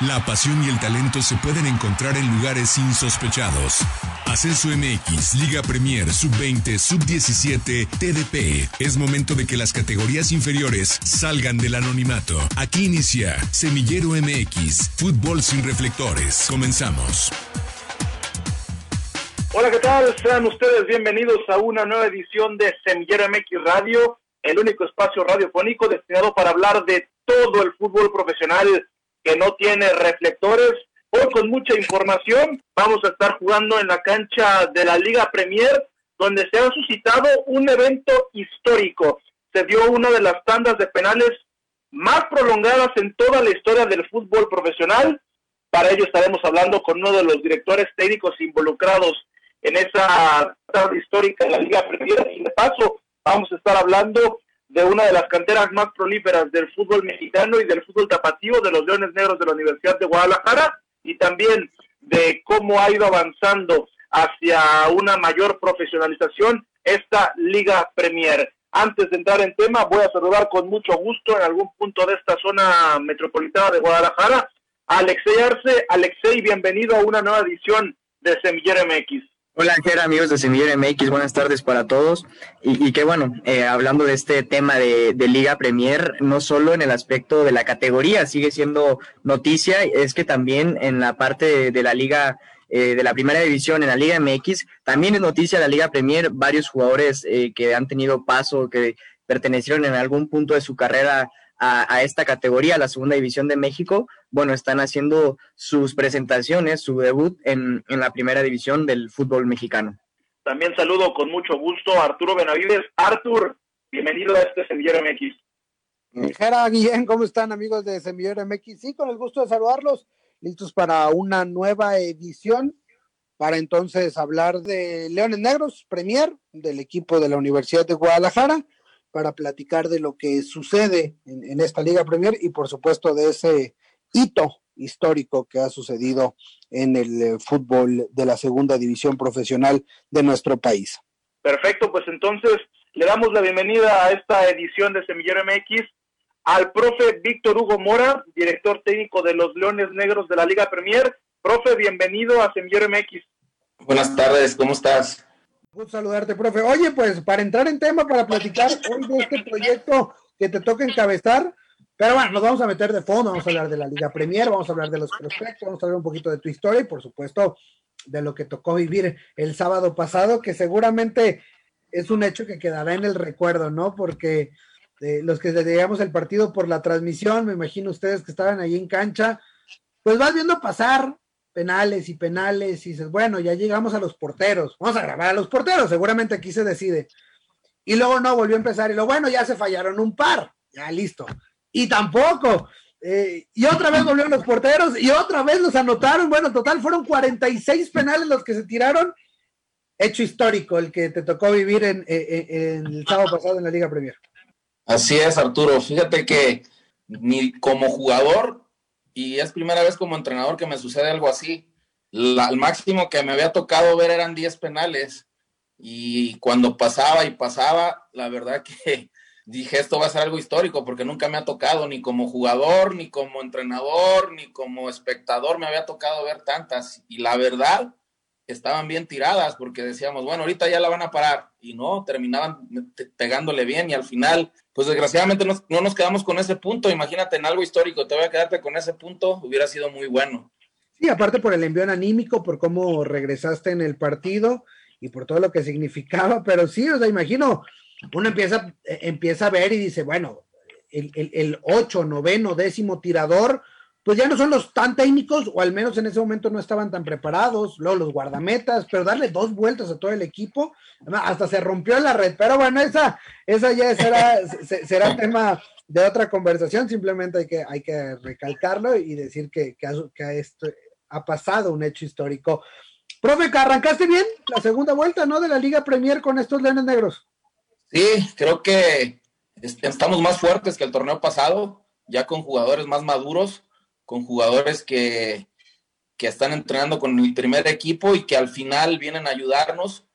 La pasión y el talento se pueden encontrar en lugares insospechados. Ascenso MX, Liga Premier, Sub-20, Sub-17, TDP. Es momento de que las categorías inferiores salgan del anonimato. Aquí inicia Semillero MX, Fútbol sin reflectores. Comenzamos. Hola, ¿qué tal? Sean ustedes bienvenidos a una nueva edición de Semillero MX Radio, el único espacio radiofónico destinado para hablar de todo el fútbol profesional que no tiene reflectores. Hoy con mucha información vamos a estar jugando en la cancha de la Liga Premier, donde se ha suscitado un evento histórico. Se dio una de las tandas de penales más prolongadas en toda la historia del fútbol profesional. Para ello estaremos hablando con uno de los directores técnicos involucrados en esa tanda histórica de la Liga Premier. Y de paso, vamos a estar hablando de una de las canteras más prolíferas del fútbol mexicano y del fútbol tapativo de los Leones Negros de la Universidad de Guadalajara y también de cómo ha ido avanzando hacia una mayor profesionalización esta Liga Premier. Antes de entrar en tema, voy a saludar con mucho gusto en algún punto de esta zona metropolitana de Guadalajara a Alexei Arce. Alexei, bienvenido a una nueva edición de Semillero MX. Hola, Jera, amigos de Semillero MX, buenas tardes para todos. Y, y que bueno, eh, hablando de este tema de, Liga Premier, no solo en el aspecto de la categoría sigue siendo noticia, es que también en la parte de, la Liga, eh, de la primera división, en la Liga MX, también es noticia la Liga Premier, varios jugadores eh, que han tenido paso, que pertenecieron en algún punto de su carrera a, esta categoría, la segunda división de México, bueno, están haciendo sus presentaciones, su debut en, la primera división del fútbol mexicano. También saludo con mucho gusto a Arturo Benavides. Artur, bienvenido a este Semillero MX. Jera, Guillén, ¿cómo están amigos de Semillero MX? Sí, con el gusto de saludarlos, listos para una nueva edición, para entonces hablar de Leones Negros, Premier, del equipo de la Universidad de Guadalajara, para platicar de lo que sucede en, esta Liga Premier y por supuesto de ese hito histórico que ha sucedido en el eh, fútbol de la segunda división profesional de nuestro país. Perfecto, pues entonces le damos la bienvenida a esta edición de Semillero MX al profe Víctor Hugo Mora, director técnico de los Leones Negros de la Liga Premier. Profe, bienvenido a Semillero MX. Buenas tardes, ¿cómo estás? Gusto saludarte, profe. Oye, pues para entrar en tema, para platicar hoy de este proyecto que te toca encabezar, pero bueno, nos vamos a meter de fondo, vamos a hablar de la Liga Premier, vamos a hablar de los prospectos, vamos a hablar un poquito de tu historia y por supuesto de lo que tocó vivir el sábado pasado, que seguramente es un hecho que quedará en el recuerdo, ¿no? Porque eh, los que llegamos el partido por la transmisión, me imagino ustedes que estaban ahí en cancha, pues vas viendo pasar penales y penales y dices, bueno, ya llegamos a los porteros, vamos a grabar a los porteros, seguramente aquí se decide. Y luego no, volvió a empezar y lo bueno, ya se fallaron un par, ya listo. Y tampoco. Eh, y otra vez volvieron los porteros y otra vez los anotaron. Bueno, total fueron 46 penales los que se tiraron. Hecho histórico el que te tocó vivir en, en el sábado pasado en la Liga Premier. Así es, Arturo. Fíjate que ni como jugador y es primera vez como entrenador que me sucede algo así. el máximo que me había tocado ver eran 10 penales y cuando pasaba y pasaba, la verdad que dije esto va a ser algo histórico porque nunca me ha tocado ni como jugador, ni como entrenador, ni como espectador me había tocado ver tantas y la verdad estaban bien tiradas porque decíamos, bueno, ahorita ya la van a parar y no, terminaban pegándole bien y al final, pues desgraciadamente no, nos quedamos con ese punto, imagínate en algo histórico, te voy a quedarte con ese punto, hubiera sido muy bueno. Sí, aparte por el envío anímico, por cómo regresaste en el partido y por todo lo que significaba, pero sí, o sea, imagino, uno empieza, empieza a ver y dice, bueno, el, el ocho, noveno, décimo tirador, pues ya no son los tan técnicos, o al menos en ese momento no estaban tan preparados, luego los guardametas, pero darle dos vueltas a todo el equipo, hasta se rompió la red, pero bueno, esa, esa ya será, será tema de otra conversación, simplemente hay que, hay que recalcarlo y decir que, que, ha, esto, ha pasado un hecho histórico. Profe, arrancaste bien la segunda vuelta, ¿no? De la Liga Premier con estos Leones Negros. Sí, creo que estamos más fuertes que el torneo pasado, ya con jugadores más maduros con jugadores que, que están entrenando con el primer equipo y que al final vienen a ayudarnos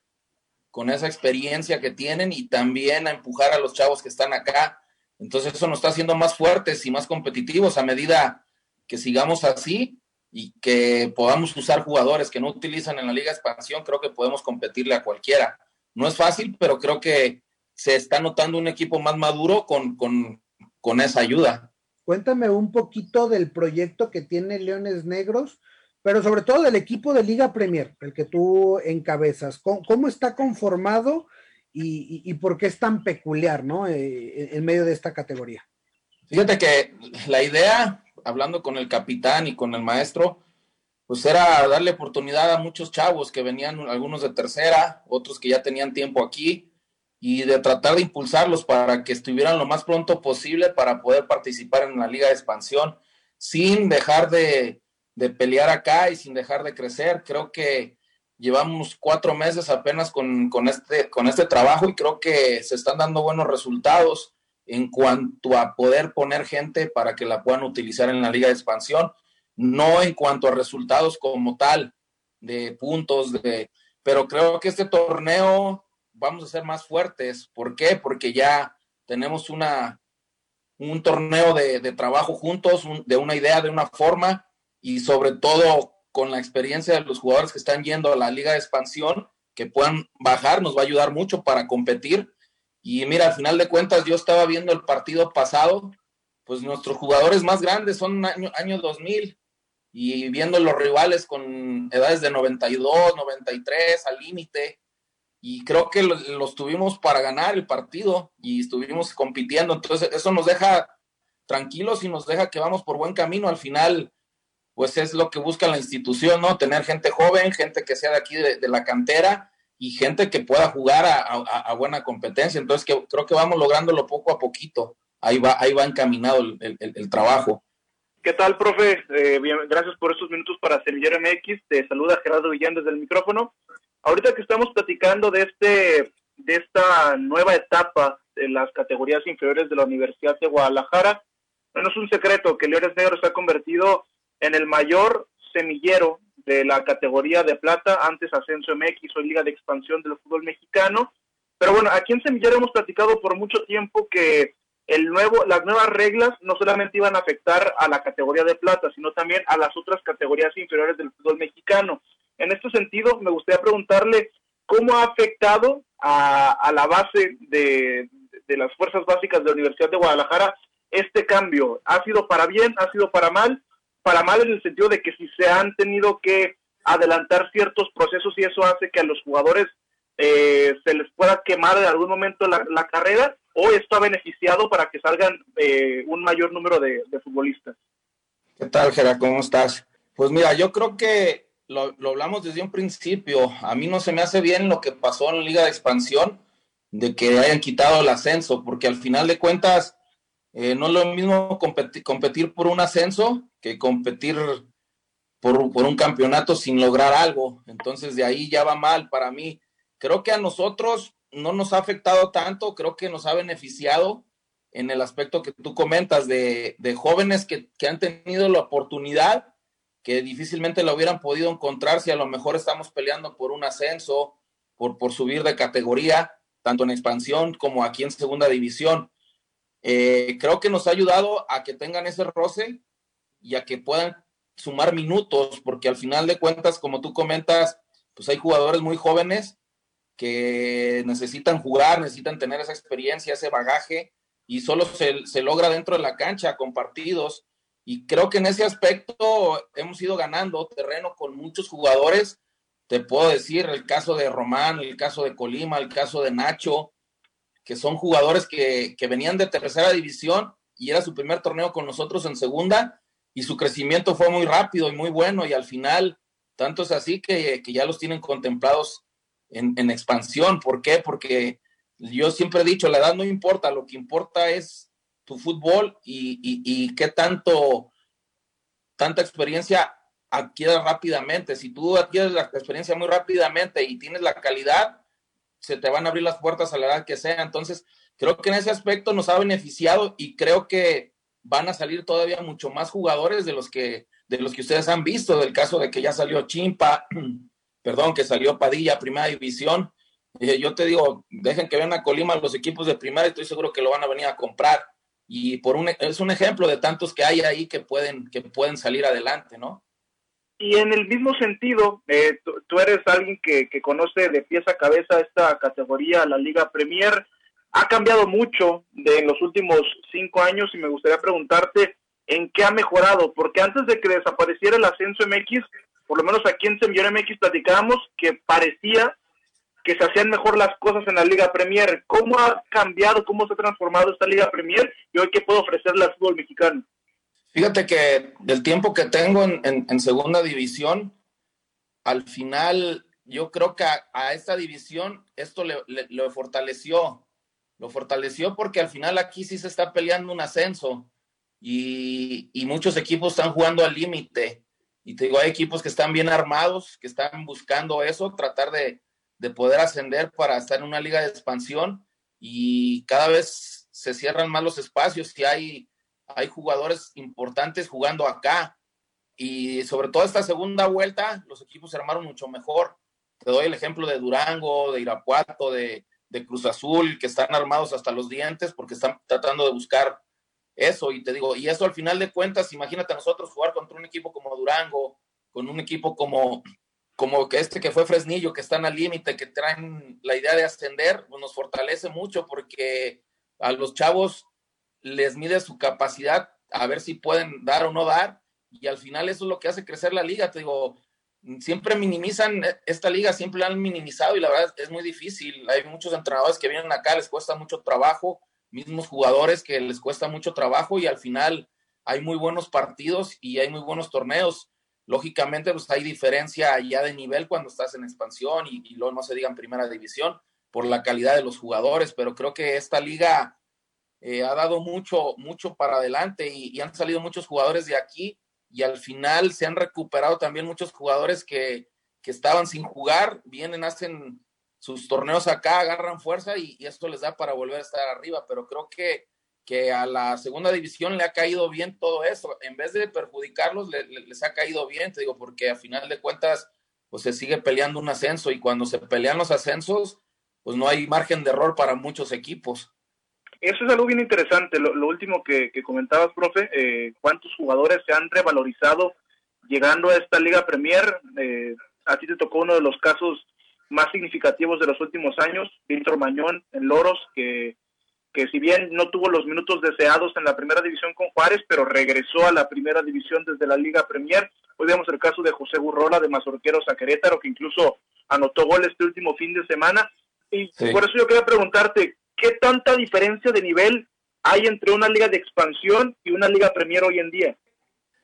con esa experiencia que tienen y también a empujar a los chavos que están acá. Entonces eso nos está haciendo más fuertes y más competitivos a medida que sigamos así y que podamos usar jugadores que no utilizan en la Liga Expansión, creo que podemos competirle a cualquiera. No es fácil, pero creo que se está notando un equipo más maduro con, con, con esa ayuda. Cuéntame un poquito del proyecto que tiene Leones Negros, pero sobre todo del equipo de Liga Premier, el que tú encabezas. ¿Cómo, está conformado y, por qué es tan peculiar, ¿no? Eh, en medio de esta categoría. Fíjate que la idea, hablando con el capitán y con el maestro, pues era darle oportunidad a muchos chavos que venían, algunos de tercera, otros que ya tenían tiempo aquí, y de tratar de impulsarlos para que estuvieran lo más pronto posible para poder participar en la liga de expansión, sin dejar de, de pelear acá y sin dejar de crecer. Creo que llevamos cuatro meses apenas con, con, este, con este trabajo y creo que se están dando buenos resultados en cuanto a poder poner gente para que la puedan utilizar en la liga de expansión, no en cuanto a resultados como tal, de puntos, de, pero creo que este torneo vamos a ser más fuertes. ¿Por qué? Porque ya tenemos una, un torneo de, de trabajo juntos, de una idea, de una forma, y sobre todo con la experiencia de los jugadores que están yendo a la liga de expansión, que puedan bajar, nos va a ayudar mucho para competir y mira, al final de cuentas, yo estaba viendo el partido pasado, pues nuestros jugadores más grandes son año, año 2000 y viendo los rivales con edades de 92, 93 al límite. Y creo que los, tuvimos para ganar el partido y estuvimos compitiendo. Entonces, eso nos deja tranquilos y nos deja que vamos por buen camino. Al final, pues es lo que busca la institución, ¿no? Tener gente joven, gente que sea de aquí de la cantera y gente que pueda jugar a, buena competencia. Entonces, creo que vamos lográndolo poco a poquito. Ahí va, ahí va encaminado el, trabajo. ¿Qué tal, profe? Eh, gracias por estos minutos para Semillero MX. Te saluda Gerardo Villán desde el micrófono. Ahorita que estamos platicando de este de esta nueva etapa en las categorías inferiores de la Universidad de Guadalajara, no es un secreto que Leones Negros se ha convertido en el mayor semillero de la categoría de plata, antes Ascenso MX, hoy Liga de Expansión del Fútbol Mexicano. Pero bueno, aquí en Semillero hemos platicado por mucho tiempo que el nuevo, las nuevas reglas no solamente iban a afectar a la categoría de plata, sino también a las otras categorías inferiores del fútbol mexicano. En este sentido, me gustaría preguntarle cómo ha afectado a, la base de, las fuerzas básicas de la Universidad de Guadalajara este cambio. ¿Ha sido para bien? ¿Ha sido para mal? para mal en el sentido de que si se han tenido que adelantar ciertos procesos y eso hace que a los jugadores eh, se les pueda quemar en algún momento la, carrera o esto ha beneficiado para que salgan eh, un mayor número de, futbolistas. ¿Qué tal, Gerard? ¿Cómo estás? Pues mira, yo creo que lo, lo, hablamos desde un principio. A mí no se me hace bien lo que pasó en la Liga de Expansión, de que hayan quitado el ascenso, porque al final de cuentas eh, no es lo mismo competir, por un ascenso que competir por, un campeonato sin lograr algo. Entonces de ahí ya va mal para mí. Creo que a nosotros no nos ha afectado tanto, creo que nos ha beneficiado en el aspecto que tú comentas de, jóvenes que, han tenido la oportunidad que difícilmente la hubieran podido encontrar si a lo mejor estamos peleando por un ascenso, por, por subir de categoría, tanto en expansión como aquí en segunda división. Eh, creo que nos ha ayudado a que tengan ese roce y a que puedan sumar minutos, porque al final de cuentas, como tú comentas, pues hay jugadores muy jóvenes que necesitan jugar, necesitan tener esa experiencia, ese bagaje, y solo se, se logra dentro de la cancha con partidos. Y creo que en ese aspecto hemos ido ganando terreno con muchos jugadores. Te puedo decir el caso de Román, el caso de Colima, el caso de Nacho, que son jugadores que, venían de tercera división y era su primer torneo con nosotros en segunda y su crecimiento fue muy rápido y muy bueno y al final tanto es así que, ya los tienen contemplados en, expansión. ¿Por qué? Porque yo siempre he dicho, la edad no importa, lo que importa es tu fútbol y, y, qué tanto, tanta experiencia adquieres rápidamente. Si tú adquieres la experiencia muy rápidamente y tienes la calidad, se te van a abrir las puertas a la edad que sea. Entonces, creo que en ese aspecto nos ha beneficiado y creo que van a salir todavía mucho más jugadores de los que de los que ustedes han visto, del caso de que ya salió Chimpa, perdón, que salió Padilla, primera división. yo te digo, dejen que vean a Colima los equipos de primera estoy seguro que lo van a venir a comprar. Y por un, es un ejemplo de tantos que hay ahí que pueden, que pueden salir adelante, ¿no? Y en el mismo sentido, eh, tú, eres alguien que, conoce de pies a cabeza esta categoría, la Liga Premier. Ha cambiado mucho de en los últimos cinco años y me gustaría preguntarte en qué ha mejorado, porque antes de que desapareciera el ascenso MX, por lo menos aquí en Semillón MX platicábamos que parecía que se hacían mejor las cosas en la Liga Premier. ¿Cómo ha cambiado, cómo se ha transformado esta Liga Premier y hoy qué puede ofrecerle al fútbol mexicano? Fíjate que del tiempo que tengo en, segunda división, al final yo creo que a, esta división esto le, lo fortaleció. Lo fortaleció porque al final aquí sí se está peleando un ascenso y, y muchos equipos están jugando al límite. Y te digo, hay equipos que están bien armados, que están buscando eso, tratar de, de poder ascender para estar en una liga de expansión y cada vez se cierran más los espacios y hay, hay jugadores importantes jugando acá. Y sobre todo esta segunda vuelta, los equipos se armaron mucho mejor. Te doy el ejemplo de Durango, de Irapuato, de, de Cruz Azul, que están armados hasta los dientes porque están tratando de buscar eso. Y te digo, y eso al final de cuentas, imagínate a nosotros jugar contra un equipo como Durango, con un equipo como, como que este que fue Fresnillo, que están al límite, que traen la idea de ascender, pues nos fortalece mucho porque a los chavos les mide su capacidad a ver si pueden dar o no dar, y al final eso es lo que hace crecer la liga. Te digo, siempre minimizan esta liga, siempre la han minimizado y la verdad es muy difícil. Hay muchos entrenadores que vienen acá, les cuesta mucho trabajo, mismos jugadores que les cuesta mucho trabajo y al final hay muy buenos partidos y hay muy buenos torneos Lógicamente, pues hay diferencia ya de nivel cuando estás en expansión y, luego no se diga en primera división por la calidad de los jugadores, pero creo que esta liga eh, ha dado mucho, mucho para adelante y, han salido muchos jugadores de aquí y al final se han recuperado también muchos jugadores que, que estaban sin jugar, vienen, hacen sus torneos acá, agarran fuerza y, y, esto les da para volver a estar arriba, pero creo que que a la segunda división le ha caído bien todo eso. En vez de perjudicarlos, les ha caído bien, te digo, porque a final de cuentas, pues se sigue peleando un ascenso y cuando se pelean los ascensos, pues no hay margen de error para muchos equipos. Eso es algo bien interesante. Lo, último que, comentabas, profe, eh, ¿cuántos jugadores se han revalorizado llegando a esta Liga Premier? Eh, a ti te tocó uno de los casos más significativos de los últimos años, Víctor Mañón en Loros, que que si bien no tuvo los minutos deseados en la primera división con Juárez, pero regresó a la primera división desde la Liga Premier. Hoy vemos el caso de José Burrola de Mazorqueros a Querétaro, que incluso anotó gol este último fin de semana. Y por eso yo quería preguntarte, ¿qué tanta diferencia de nivel hay entre una liga de expansión y una liga Premier hoy en día?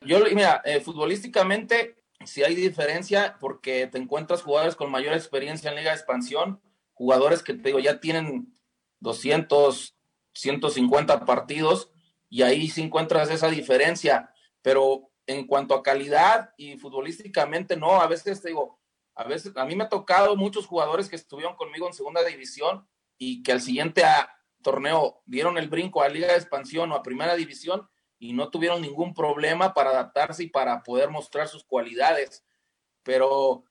Yo, mira, eh, futbolísticamente sí hay diferencia porque te encuentras jugadores con mayor experiencia en liga de expansión, jugadores que te digo ya tienen 200, 150 partidos y ahí sí encuentras esa diferencia, pero en cuanto a calidad y futbolísticamente no, a veces te digo, a veces a mí me ha tocado muchos jugadores que estuvieron conmigo en segunda división y que al siguiente torneo dieron el brinco a Liga de Expansión o a Primera División y no tuvieron ningún problema para adaptarse y para poder mostrar sus cualidades. Pero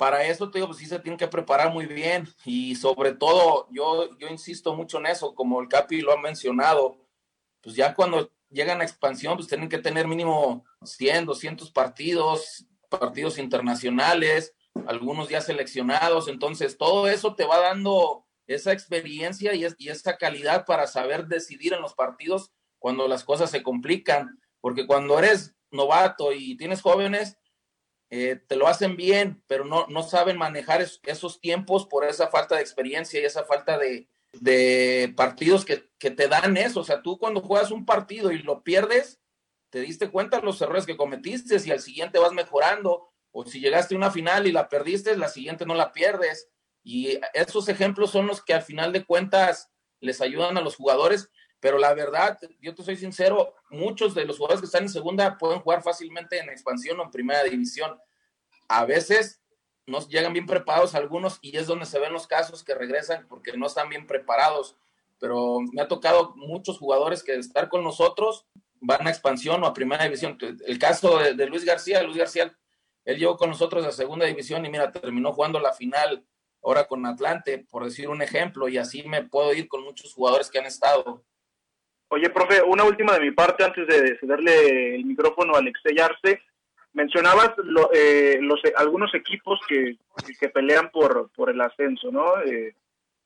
para eso te digo, pues sí se tiene que preparar muy bien y sobre todo yo, yo insisto mucho en eso, como el Capi lo ha mencionado, pues ya cuando llegan a expansión, pues tienen que tener mínimo 100, 200 partidos, partidos internacionales, algunos ya seleccionados, entonces todo eso te va dando esa experiencia y esa calidad para saber decidir en los partidos cuando las cosas se complican, porque cuando eres novato y tienes jóvenes, eh, te lo hacen bien, pero no, no saben manejar esos tiempos por esa falta de experiencia y esa falta de, partidos que, te dan eso. O sea, tú cuando juegas un partido y lo pierdes, te diste cuenta de los errores que cometiste y al siguiente vas mejorando. O si llegaste a una final y la perdiste, la siguiente no la pierdes. Y esos ejemplos son los que al final de cuentas les ayudan a los jugadores. Pero la verdad, yo te soy sincero, muchos de los jugadores que están en segunda pueden jugar fácilmente en expansión o en primera división. A veces no llegan bien preparados algunos y es donde se ven los casos que regresan porque no están bien preparados. Pero me ha tocado muchos jugadores que de estar con nosotros van a expansión o a primera división. El caso de, de Luis García, Luis García, él llegó con nosotros a segunda división y mira, terminó jugando la final ahora con Atlante, por decir un ejemplo, y así me puedo ir con muchos jugadores que han estado Oye, profe, una última de mi parte antes de cederle el micrófono a Alexey Arce. Mencionabas eh, los, algunos equipos que, que pelean por, por el ascenso, ¿no? Eh,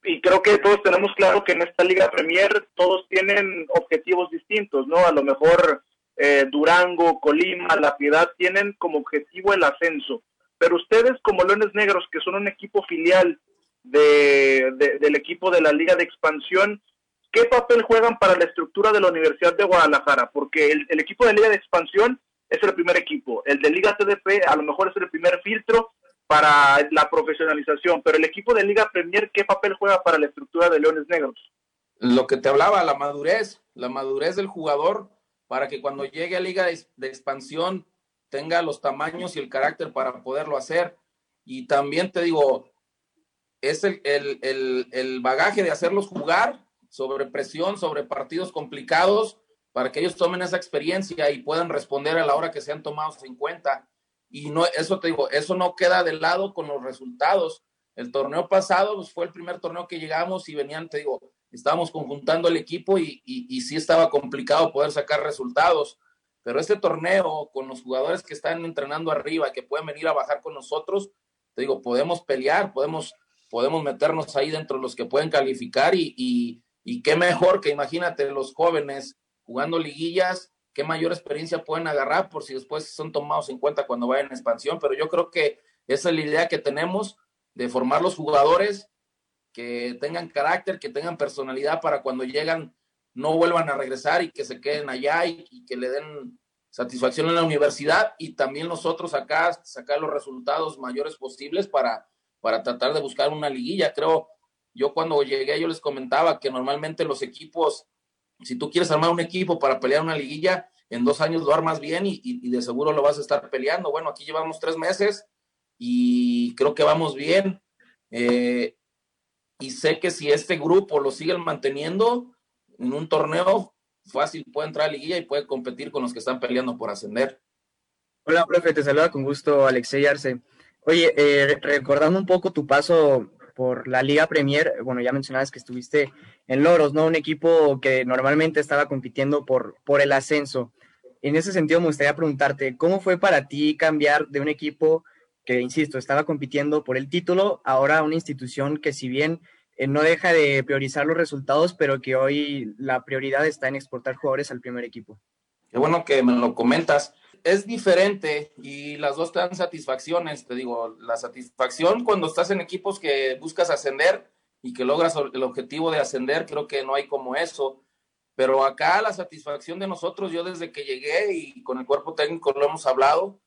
y creo que todos tenemos claro que en esta Liga Premier todos tienen objetivos distintos, ¿no? A lo mejor eh, Durango, Colima, La Piedad tienen como objetivo el ascenso. Pero ustedes como Leones Negros, que son un equipo filial de, del equipo de la Liga de Expansión, ¿qué papel juegan para la estructura de la Universidad de Guadalajara? Porque el, el equipo de Liga de Expansión es el primer equipo, el de Liga TDP a lo mejor es el primer filtro para la profesionalización, pero el equipo de Liga Premier, ¿qué papel juega para la estructura de Leones Negros? Lo que te hablaba, la madurez, la madurez del jugador para que cuando llegue a Liga de, Expansión tenga los tamaños y el carácter para poderlo hacer. Y también te digo, es el, el, el, bagaje de hacerlos jugar sobre presión, sobre partidos complicados, para que ellos tomen esa experiencia y puedan responder a la hora que sean tomados en cuenta y no, eso te digo, eso no queda de lado con los resultados. El torneo pasado pues, fue el primer torneo que llegamos y venían, te digo, estábamos conjuntando el equipo y, y, sí estaba complicado poder sacar resultados. Pero este torneo, con los jugadores que están entrenando arriba, que pueden venir a bajar con nosotros, te digo, podemos pelear, podemos, podemos meternos ahí dentro de los que pueden calificar y, y, y qué mejor que imagínate los jóvenes jugando liguillas qué mayor experiencia pueden agarrar por si después son tomados en cuenta cuando vayan en expansión. Pero yo creo que esa es la idea que tenemos de formar los jugadores que tengan carácter, que tengan personalidad para cuando llegan no vuelvan a regresar y que se queden allá y, que le den satisfacción en la universidad y también nosotros acá sacar los resultados mayores posibles para, para tratar de buscar una liguilla. Creo, yo cuando llegué yo les comentaba que normalmente los equipos si tú quieres armar un equipo para pelear una liguilla, en dos años lo armas bien y, de seguro lo vas a estar peleando. Bueno, aquí llevamos tres meses y creo que vamos bien. Eh, y sé que si este grupo lo siguen manteniendo en un torneo, fácil puede entrar a liguilla y puede competir con los que están peleando por ascender. Hola, profe, te saluda con gusto Alexey Arce. Oye, eh, recordando un poco tu paso por la Liga Premier, bueno, ya mencionabas que estuviste en Loros, ¿no? Un equipo que normalmente estaba compitiendo por, por el ascenso. En ese sentido, me gustaría preguntarte, ¿cómo fue para ti cambiar de un equipo que, insisto, estaba compitiendo por el título, ahora una institución que si bien eh, no deja de priorizar los resultados, pero que hoy la prioridad está en exportar jugadores al primer equipo? Qué bueno que me lo comentas es diferente y las dos dan satisfacciones. Te digo, la satisfacción cuando estás en equipos que buscas ascender y que logras el objetivo de ascender, creo que no hay como eso. Pero acá la satisfacción de nosotros, yo desde que llegué y con el cuerpo técnico lo hemos hablado,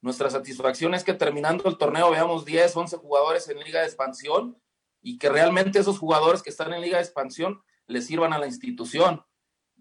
nuestra satisfacción es que terminando el torneo veamos 10, 11 jugadores en Liga de Expansión y que realmente esos jugadores que están en Liga de Expansión les sirvan a la institución.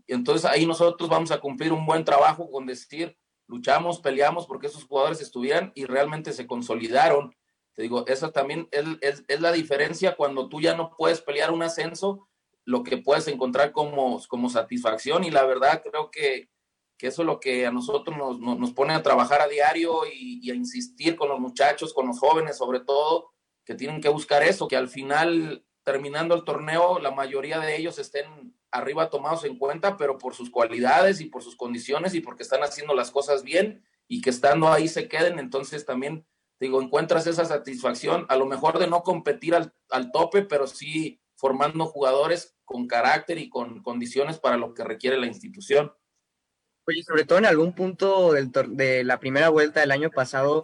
Entonces ahí nosotros vamos a cumplir un buen trabajo con decir, luchamos, peleamos porque esos jugadores estuvieran y realmente se consolidaron. Te digo, esa también es, es, la diferencia cuando tú ya no puedes pelear un ascenso, lo que puedes encontrar como, como satisfacción y la verdad creo que, que eso es lo que a nosotros nos, nos, pone a trabajar a diario y, a insistir con los muchachos, con los jóvenes sobre todo, que tienen que buscar eso, que al final, terminando el torneo, la mayoría de ellos estén arriba tomados en cuenta, pero por sus cualidades y por sus condiciones y porque están haciendo las cosas bien y que estando ahí se queden, entonces también, digo, encuentras esa satisfacción, a lo mejor de no competir al, al tope, pero sí formando jugadores con carácter y con condiciones para lo que requiere la institución. Oye, sobre todo en algún punto del de la primera vuelta del año pasado,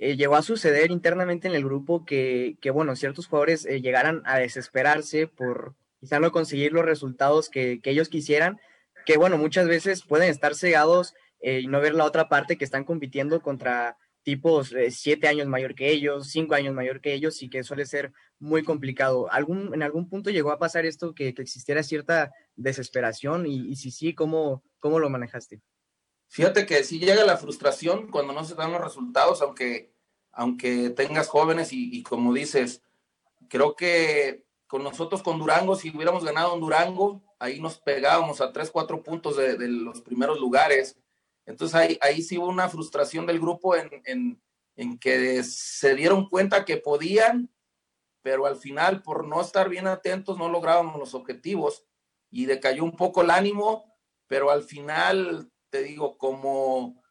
eh, llegó a suceder internamente en el grupo que, que bueno, ciertos jugadores eh, llegaran a desesperarse por, quizá no conseguir los resultados que, ellos quisieran, que bueno, muchas veces pueden estar cegados eh, y no ver la otra parte que están compitiendo contra tipos siete años mayor que ellos, cinco años mayor que ellos y que suele ser muy complicado. ¿Algún, ¿En algún punto llegó a pasar esto que, existiera cierta desesperación y, si sí, ¿cómo, ¿cómo lo manejaste? Fíjate que sí llega la frustración cuando no se dan los resultados, aunque, aunque tengas jóvenes y, como dices, creo que con nosotros con Durango, si hubiéramos ganado en Durango, ahí nos pegábamos a tres, cuatro puntos de, los primeros lugares. Entonces ahí, ahí sí hubo una frustración del grupo en, en, que se dieron cuenta que podían, pero al final por no estar bien atentos no lográbamos los objetivos y decayó un poco el ánimo pero al final, te digo, como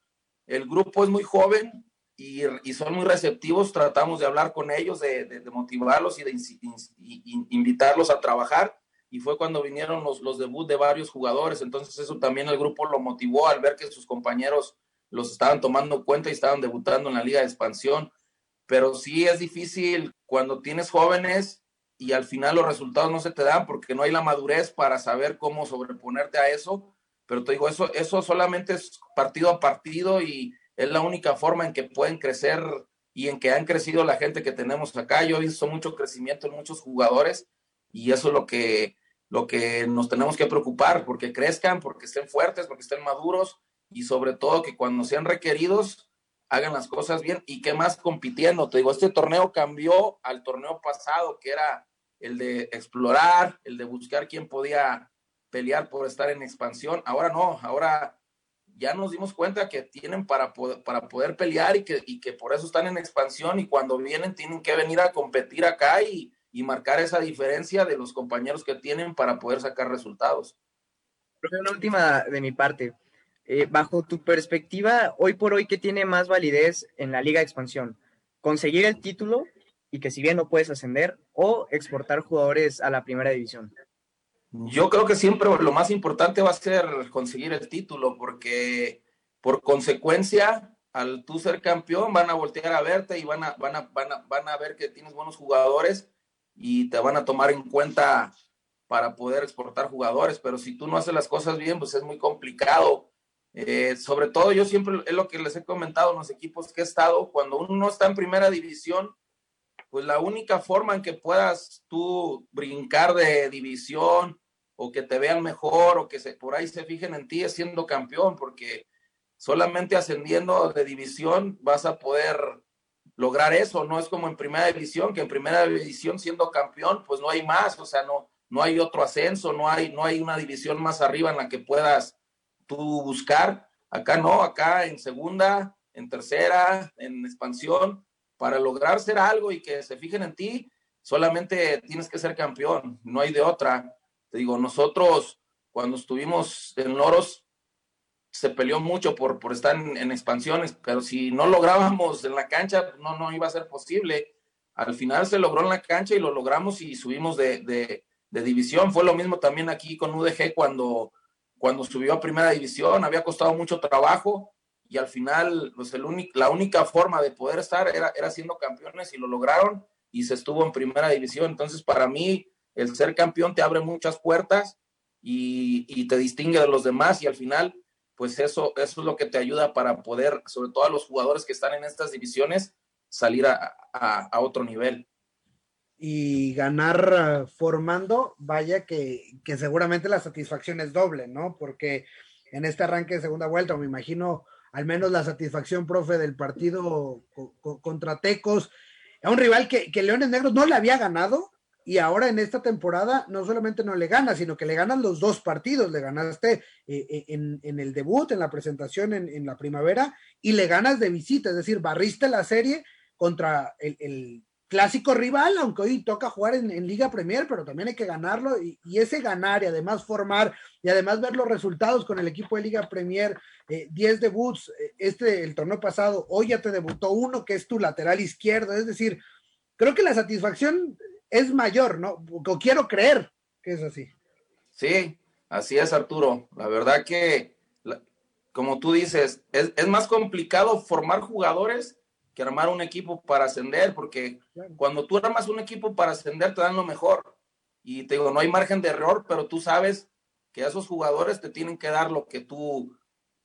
el grupo es muy joven y, son muy receptivos, tratamos de hablar con ellos, de, motivarlos y de invitarlos a trabajar. Y fue cuando vinieron los, los debuts de varios jugadores. Entonces eso también el grupo lo motivó al ver que sus compañeros los estaban tomando cuenta y estaban debutando en la liga de expansión. Pero sí es difícil cuando tienes jóvenes y al final los resultados no se te dan porque no hay la madurez para saber cómo sobreponerte a eso. Pero te digo, eso, eso solamente es partido a partido y es la única forma en que pueden crecer y en que han crecido la gente que tenemos acá. Yo he visto mucho crecimiento en muchos jugadores y eso es lo que, lo que nos tenemos que preocupar, porque crezcan, porque estén fuertes, porque estén maduros y sobre todo que cuando sean requeridos hagan las cosas bien y que más compitiendo. Te digo, este torneo cambió al torneo pasado, que era el de explorar, el de buscar quién podía pelear por estar en expansión. Ahora no, ahora ya nos dimos cuenta que tienen para poder, para poder pelear y que, y que por eso están en expansión y cuando vienen tienen que venir a competir acá y, y marcar esa diferencia de los compañeros que tienen para poder sacar resultados. Una última de mi parte. Eh, bajo tu perspectiva, hoy por hoy, ¿qué tiene más validez en la Liga de Expansión? ¿Conseguir el título y que si bien no puedes ascender o exportar jugadores a la primera división? Yo creo que siempre lo más importante va a ser conseguir el título, porque por consecuencia, al tú ser campeón, van a voltear a verte y van a, van a, van a, van a ver que tienes buenos jugadores y te van a tomar en cuenta para poder exportar jugadores, pero si tú no haces las cosas bien, pues es muy complicado. Eh, sobre todo yo siempre es lo que les he comentado en los equipos que he estado, cuando uno no está en primera división, pues la única forma en que puedas tú brincar de división o que te vean mejor o que por ahí se fijen en ti es siendo campeón, porque solamente ascendiendo de división vas a poder lograr eso, no es como en primera división, que en primera división siendo campeón, pues no hay más, o sea, no, no hay otro ascenso, no hay, no hay una división más arriba en la que puedas tú buscar. Acá no, acá en segunda, en tercera, en expansión, para lograr ser algo y que se fijen en ti, solamente tienes que ser campeón, no hay de otra. Te digo, nosotros cuando estuvimos en Loros se peleó mucho por, por estar en, expansiones, pero si no lográbamos en la cancha, no, no iba a ser posible. Al final se logró en la cancha y lo logramos y subimos de, de, de división. Fue lo mismo también aquí con UDG cuando cuando subió a primera división, había costado mucho trabajo y al final pues el la única forma de poder estar era, era siendo campeones y lo lograron y se estuvo en primera división. Entonces para mí el ser campeón te abre muchas puertas y, y, te distingue de los demás y al final pues eso, eso es lo que te ayuda para poder, sobre todo a los jugadores que están en estas divisiones, salir a, a, otro nivel y ganar ah, formando, vaya que, que, seguramente la satisfacción es doble, ¿no? Porque en este arranque de segunda vuelta, me imagino al menos la satisfacción, profe, del partido contra Tecos, a un rival que, que, Leones Negros no le había ganado y ahora en esta temporada no solamente no le gana, sino que le ganan los dos partidos, le ganaste eh, eh, en, en, el debut, en la presentación en, en, la primavera y le ganas de visita, es decir, barriste la serie contra el, el clásico rival, aunque hoy toca jugar en, Liga Premier, pero también hay que ganarlo y, ese ganar y además formar y además ver los resultados con el equipo de Liga Premier, 10 eh, debuts, eh, este el torneo pasado, hoy ya te debutó uno que es tu lateral izquierdo, es decir, creo que la satisfacción es mayor, ¿no? O quiero creer que es así. Sí, así es Arturo, la verdad que, como tú dices, es, es más complicado formar jugadores que armar un equipo para ascender, porque cuando tú armas un equipo para ascender te dan lo mejor. Y te digo, no hay margen de error, pero tú sabes que esos jugadores te tienen que dar lo que tú,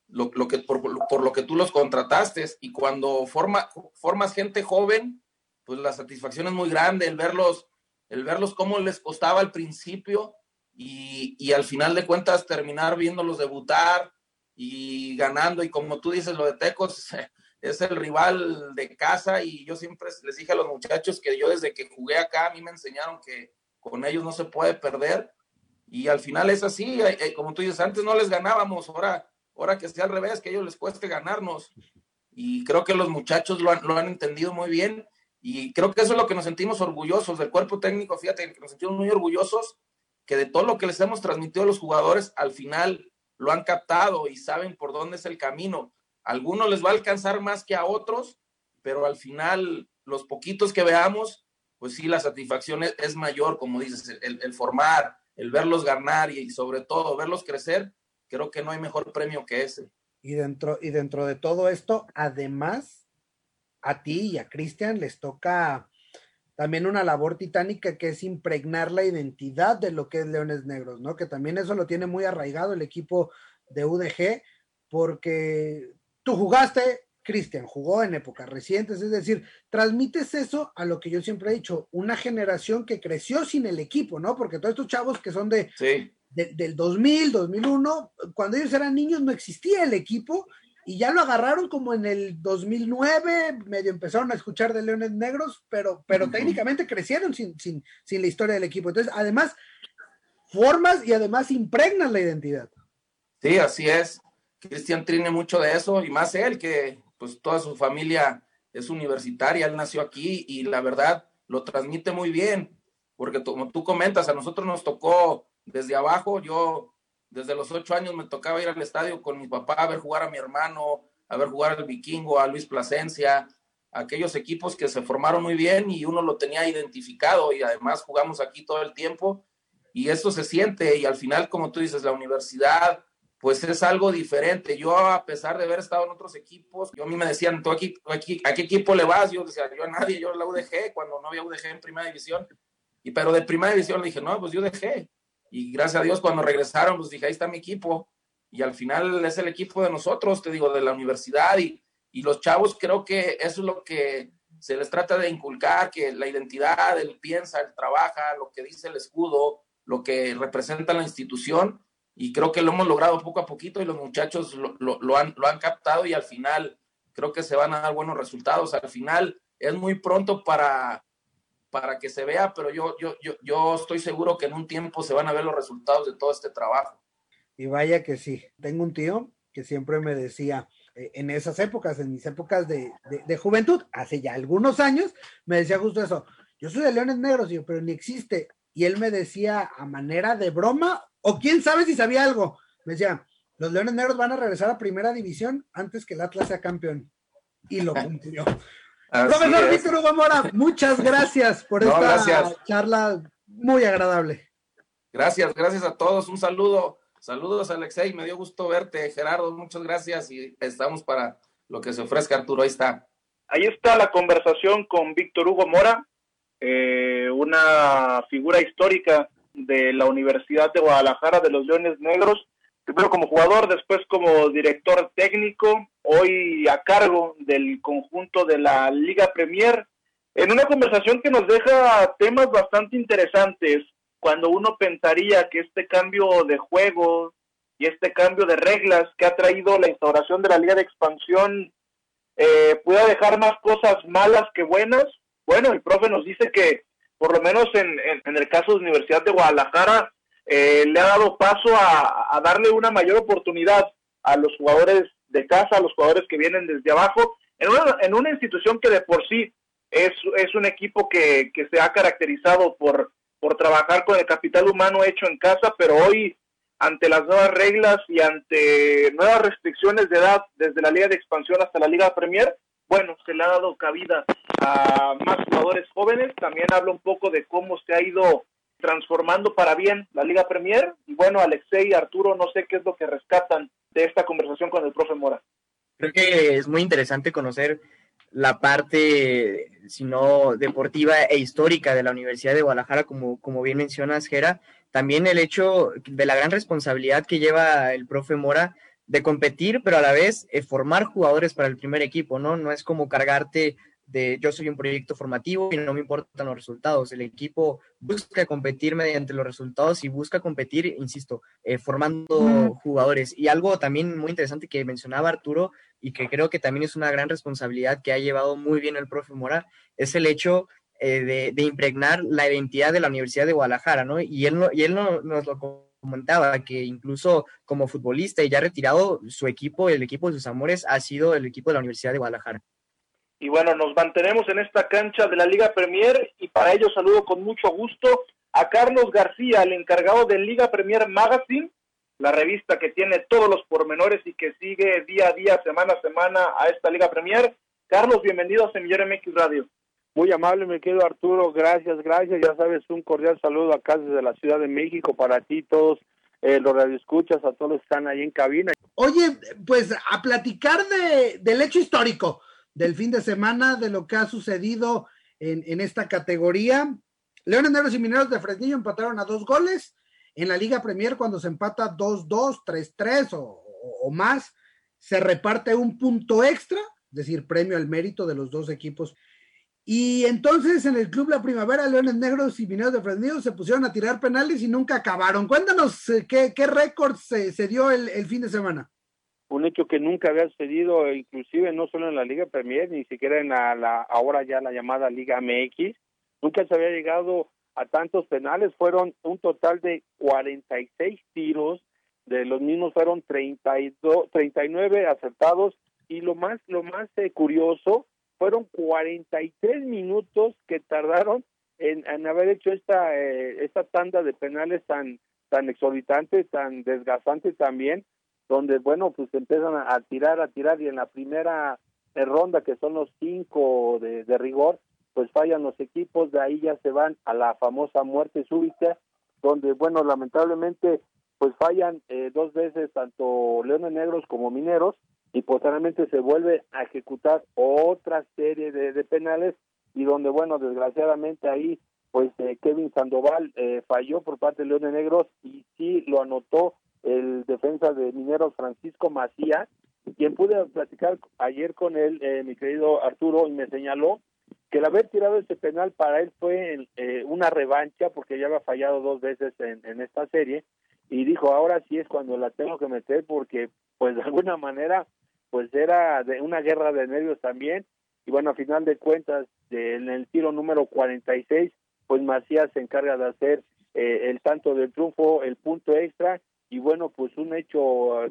lo, que, por, lo que tú los contrataste. Y cuando forma, formas gente joven, pues la satisfacción es muy grande, el verlos, el verlos cómo les costaba al principio y, y al final de cuentas terminar viéndolos debutar y ganando. Y como tú dices, lo de Tecos, es el rival de casa y yo siempre les dije a los muchachos que yo desde que jugué acá a mí me enseñaron que con ellos no se puede perder y al final es así, como tú dices, antes no les ganábamos, ahora, ahora que sea al revés, que a ellos les cueste ganarnos y creo que los muchachos lo han, lo han entendido muy bien y creo que eso es lo que nos sentimos orgullosos del cuerpo técnico, fíjate que nos sentimos muy orgullosos que de todo lo que les hemos transmitido a los jugadores, al final lo han captado y saben por dónde es el camino. Algunos les va a alcanzar más que a otros, pero al final los poquitos que veamos, pues sí, la satisfacción es, mayor, como dices, el, formar, el verlos ganar y, sobre todo verlos crecer, creo que no hay mejor premio que ese. Y dentro, y dentro de todo esto, además, a ti y a Cristian les toca también una labor titánica que es impregnar la identidad de lo que es Leones Negros, ¿no? Que también eso lo tiene muy arraigado el equipo de UDG, porque tú jugaste, Cristian jugó en épocas recientes, es decir, transmites eso a lo que yo siempre he dicho, una generación que creció sin el equipo, ¿no? Porque todos estos chavos que son de, del 2000, 2001, cuando ellos eran niños no existía el equipo y ya lo agarraron como en el 2009, medio empezaron a escuchar de Leones Negros, pero, pero técnicamente crecieron sin, sin, sin la historia del equipo. Entonces, además, formas y además impregnan la identidad. Sí, así es. Cristian tiene mucho de eso y más él, que pues toda su familia es universitaria, él nació aquí y la verdad lo transmite muy bien, porque como tú comentas, a nosotros nos tocó desde abajo, yo desde los ocho años me tocaba ir al estadio con mi papá a ver jugar a mi hermano, a ver jugar al Vikingo, a Luis Plasencia, aquellos equipos que se formaron muy bien y uno lo tenía identificado y además jugamos aquí todo el tiempo y eso se siente y al final, como tú dices, la universidad pues es algo diferente. Yo, a pesar de haber estado en otros equipos, yo a mí me decían, ¿tú aquí, aquí, ¿a qué equipo le vas? Yo decía, yo a nadie, yo a la UDG, cuando no había UDG en primera división. Y pero de primera división le dije, no, pues yo dejé. Y gracias a Dios, cuando regresaron, pues dije, ahí está mi equipo. Y al final es el equipo de nosotros, te digo, de la universidad. Y, y los chavos creo que eso es lo que se les trata de inculcar, que la identidad, él piensa, él trabaja, lo que dice el escudo, lo que representa la institución. Y creo que lo hemos logrado poco a poquito y los muchachos lo, lo, han, lo han captado y al final creo que se van a dar buenos resultados. Al final es muy pronto para, para que se vea, pero yo, yo, yo, yo estoy seguro que en un tiempo se van a ver los resultados de todo este trabajo. Y vaya que sí, tengo un tío que siempre me decía, eh, en esas épocas, en mis épocas de, de, juventud, hace ya algunos años, me decía justo eso, yo soy de Leones Negros, pero ni existe. Y él me decía a manera de broma, o quién sabe si sabía algo, me decía, los Leones Negros van a regresar a primera división antes que el Atlas sea campeón. Y lo cumplió. Profesor Víctor Hugo Mora, muchas gracias por esta charla muy agradable. Gracias, gracias a todos. Un saludo. Saludos, Alexei. Me dio gusto verte. Gerardo, muchas gracias y estamos para lo que se ofrezca, Arturo. Ahí está. Ahí está la conversación con Víctor Hugo Mora, eh, una figura histórica de la Universidad de Guadalajara de los Leones Negros primero como jugador, después como director técnico, hoy a cargo del conjunto de la Liga Premier, en una conversación que nos deja temas bastante interesantes, cuando uno pensaría que este cambio de juego y este cambio de reglas que ha traído la instauración de la Liga de Expansión eh, pueda dejar más cosas malas que buenas. Bueno, el profe nos dice que por lo menos en, el caso de Universidad de Guadalajara, eh, le ha dado paso a, darle una mayor oportunidad a los jugadores de casa, a los jugadores que vienen desde abajo, en una, en una institución que de por sí es, un equipo que, se ha caracterizado por trabajar con el capital humano hecho en casa, pero hoy ante las nuevas reglas y ante nuevas restricciones de edad desde la Liga de Expansión hasta la Liga Premier, bueno, se le ha dado cabida a más jugadores jóvenes. También habla un poco de cómo se ha ido transformando para bien la Liga Premier. Y bueno, Alexei y Arturo, no sé qué es lo que rescatan de esta conversación con el profe Mora. Creo que es muy interesante conocer la parte, si no deportiva e histórica de la Universidad de Guadalajara, como, como bien mencionas, Gera. También el hecho de la gran responsabilidad que lleva el profe Mora de competir, pero a la vez eh, formar jugadores para el primer equipo, ¿no? No es como cargarte de yo soy un proyecto formativo y no me importan los resultados. El equipo busca competir mediante los resultados y busca competir, insisto, eh, formando jugadores. Y algo también muy interesante que mencionaba Arturo y que creo que también es una gran responsabilidad que ha llevado muy bien el profe Mora, es el hecho eh, de, impregnar la identidad de la Universidad de Guadalajara, ¿no? Y él, y él nos lo comentaba, que incluso como futbolista y ya retirado, su equipo, el equipo de sus amores, ha sido el equipo de la Universidad de Guadalajara. Y bueno, nos mantenemos en esta cancha de la Liga Premier y para ello saludo con mucho gusto a Carlos García, el encargado de Liga Premier Magazine, la revista que tiene todos los pormenores y que sigue día a día, semana a semana a esta Liga Premier. Carlos, bienvenido a Semillero MX Radio. Muy amable, me quedo Arturo, gracias, gracias. Ya sabes, un cordial saludo acá desde la Ciudad de México para ti, todos eh, los radioescuchas, a todos los que están ahí en cabina. Oye, pues a platicar de, del hecho histórico del fin de semana, de lo que ha sucedido en, en esta categoría. Leones Negros y Mineros de Fresnillo empataron a dos goles. En la Liga Premier, cuando se empata 2-2, 3-3 o, o más, se reparte un punto extra, es decir, premio al mérito de los dos equipos y entonces en el Club La Primavera, Leones Negros y Mineros de Fresnillo se pusieron a tirar penales y nunca acabaron. Cuéntanos eh, qué, qué récord se, se, dio el, el, fin de semana. Un hecho que nunca había sucedido, inclusive no solo en la Liga Premier, ni siquiera en la, la ahora ya la llamada Liga MX. Nunca se había llegado a tantos penales. Fueron un total de 46 tiros, de los mismos fueron 32, 39 acertados. Y lo más, lo más eh, curioso fueron 43 minutos que tardaron en, en haber hecho esta eh, esta tanda de penales tan tan exorbitante, tan desgastante también, donde bueno pues empiezan a, tirar, a tirar y en la primera eh, ronda que son los cinco de, de rigor, pues fallan los equipos, de ahí ya se van a la famosa muerte súbita, donde bueno lamentablemente pues fallan eh, dos veces tanto Leones Negros como Mineros y posteriormente se vuelve a ejecutar otra serie de, penales y donde bueno desgraciadamente ahí pues eh, Kevin Sandoval eh, falló por parte de Leones Negros y sí lo anotó el defensa de Mineros Francisco Macías quien pude platicar ayer con él eh, mi querido Arturo y me señaló que el haber tirado ese penal para él fue eh, una revancha porque ya había fallado dos veces en, en esta serie y dijo ahora sí es cuando la tengo que meter porque pues de alguna manera pues era de una guerra de nervios también. Y bueno a final de cuentas de, en el tiro número 46 pues Macías se encarga de hacer eh, el tanto del triunfo el punto extra. Y bueno pues un hecho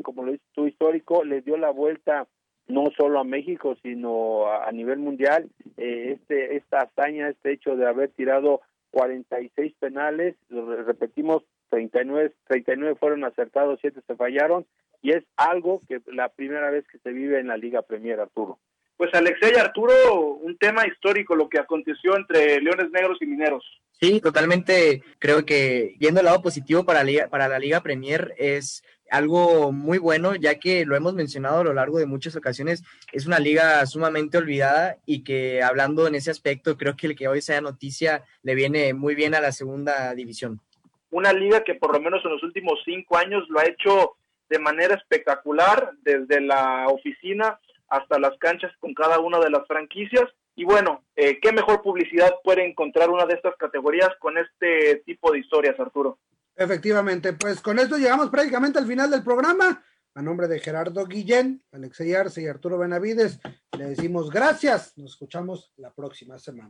como lo dices histórico le dio la vuelta no solo a México sino a, nivel mundial. Eh, este esta hazaña este hecho de haber tirado 46 penales repetimos 39 39 fueron acertados 7 se fallaron y es algo que la primera vez que se vive en la Liga Premier, Arturo. Pues Alexei Arturo, un tema histórico lo que aconteció entre Leones Negros y Mineros. Sí, totalmente. Creo que yendo al lado positivo para, Liga, para la Liga Premier es algo muy bueno, ya que lo hemos mencionado a lo largo de muchas ocasiones, es una liga sumamente olvidada y que hablando en ese aspecto, creo que el que hoy sea noticia le viene muy bien a la segunda división. Una liga que por lo menos en los últimos cinco años lo ha hecho de manera espectacular, desde la oficina hasta las canchas con cada una de las franquicias. Y bueno, eh, ¿qué mejor publicidad puede encontrar una de estas categorías con este tipo de historias, Arturo? Efectivamente, pues con esto llegamos prácticamente al final del programa. A nombre de Gerardo Guillén, Alexey Arce y Arturo Benavides, le decimos gracias. Nos escuchamos la próxima semana.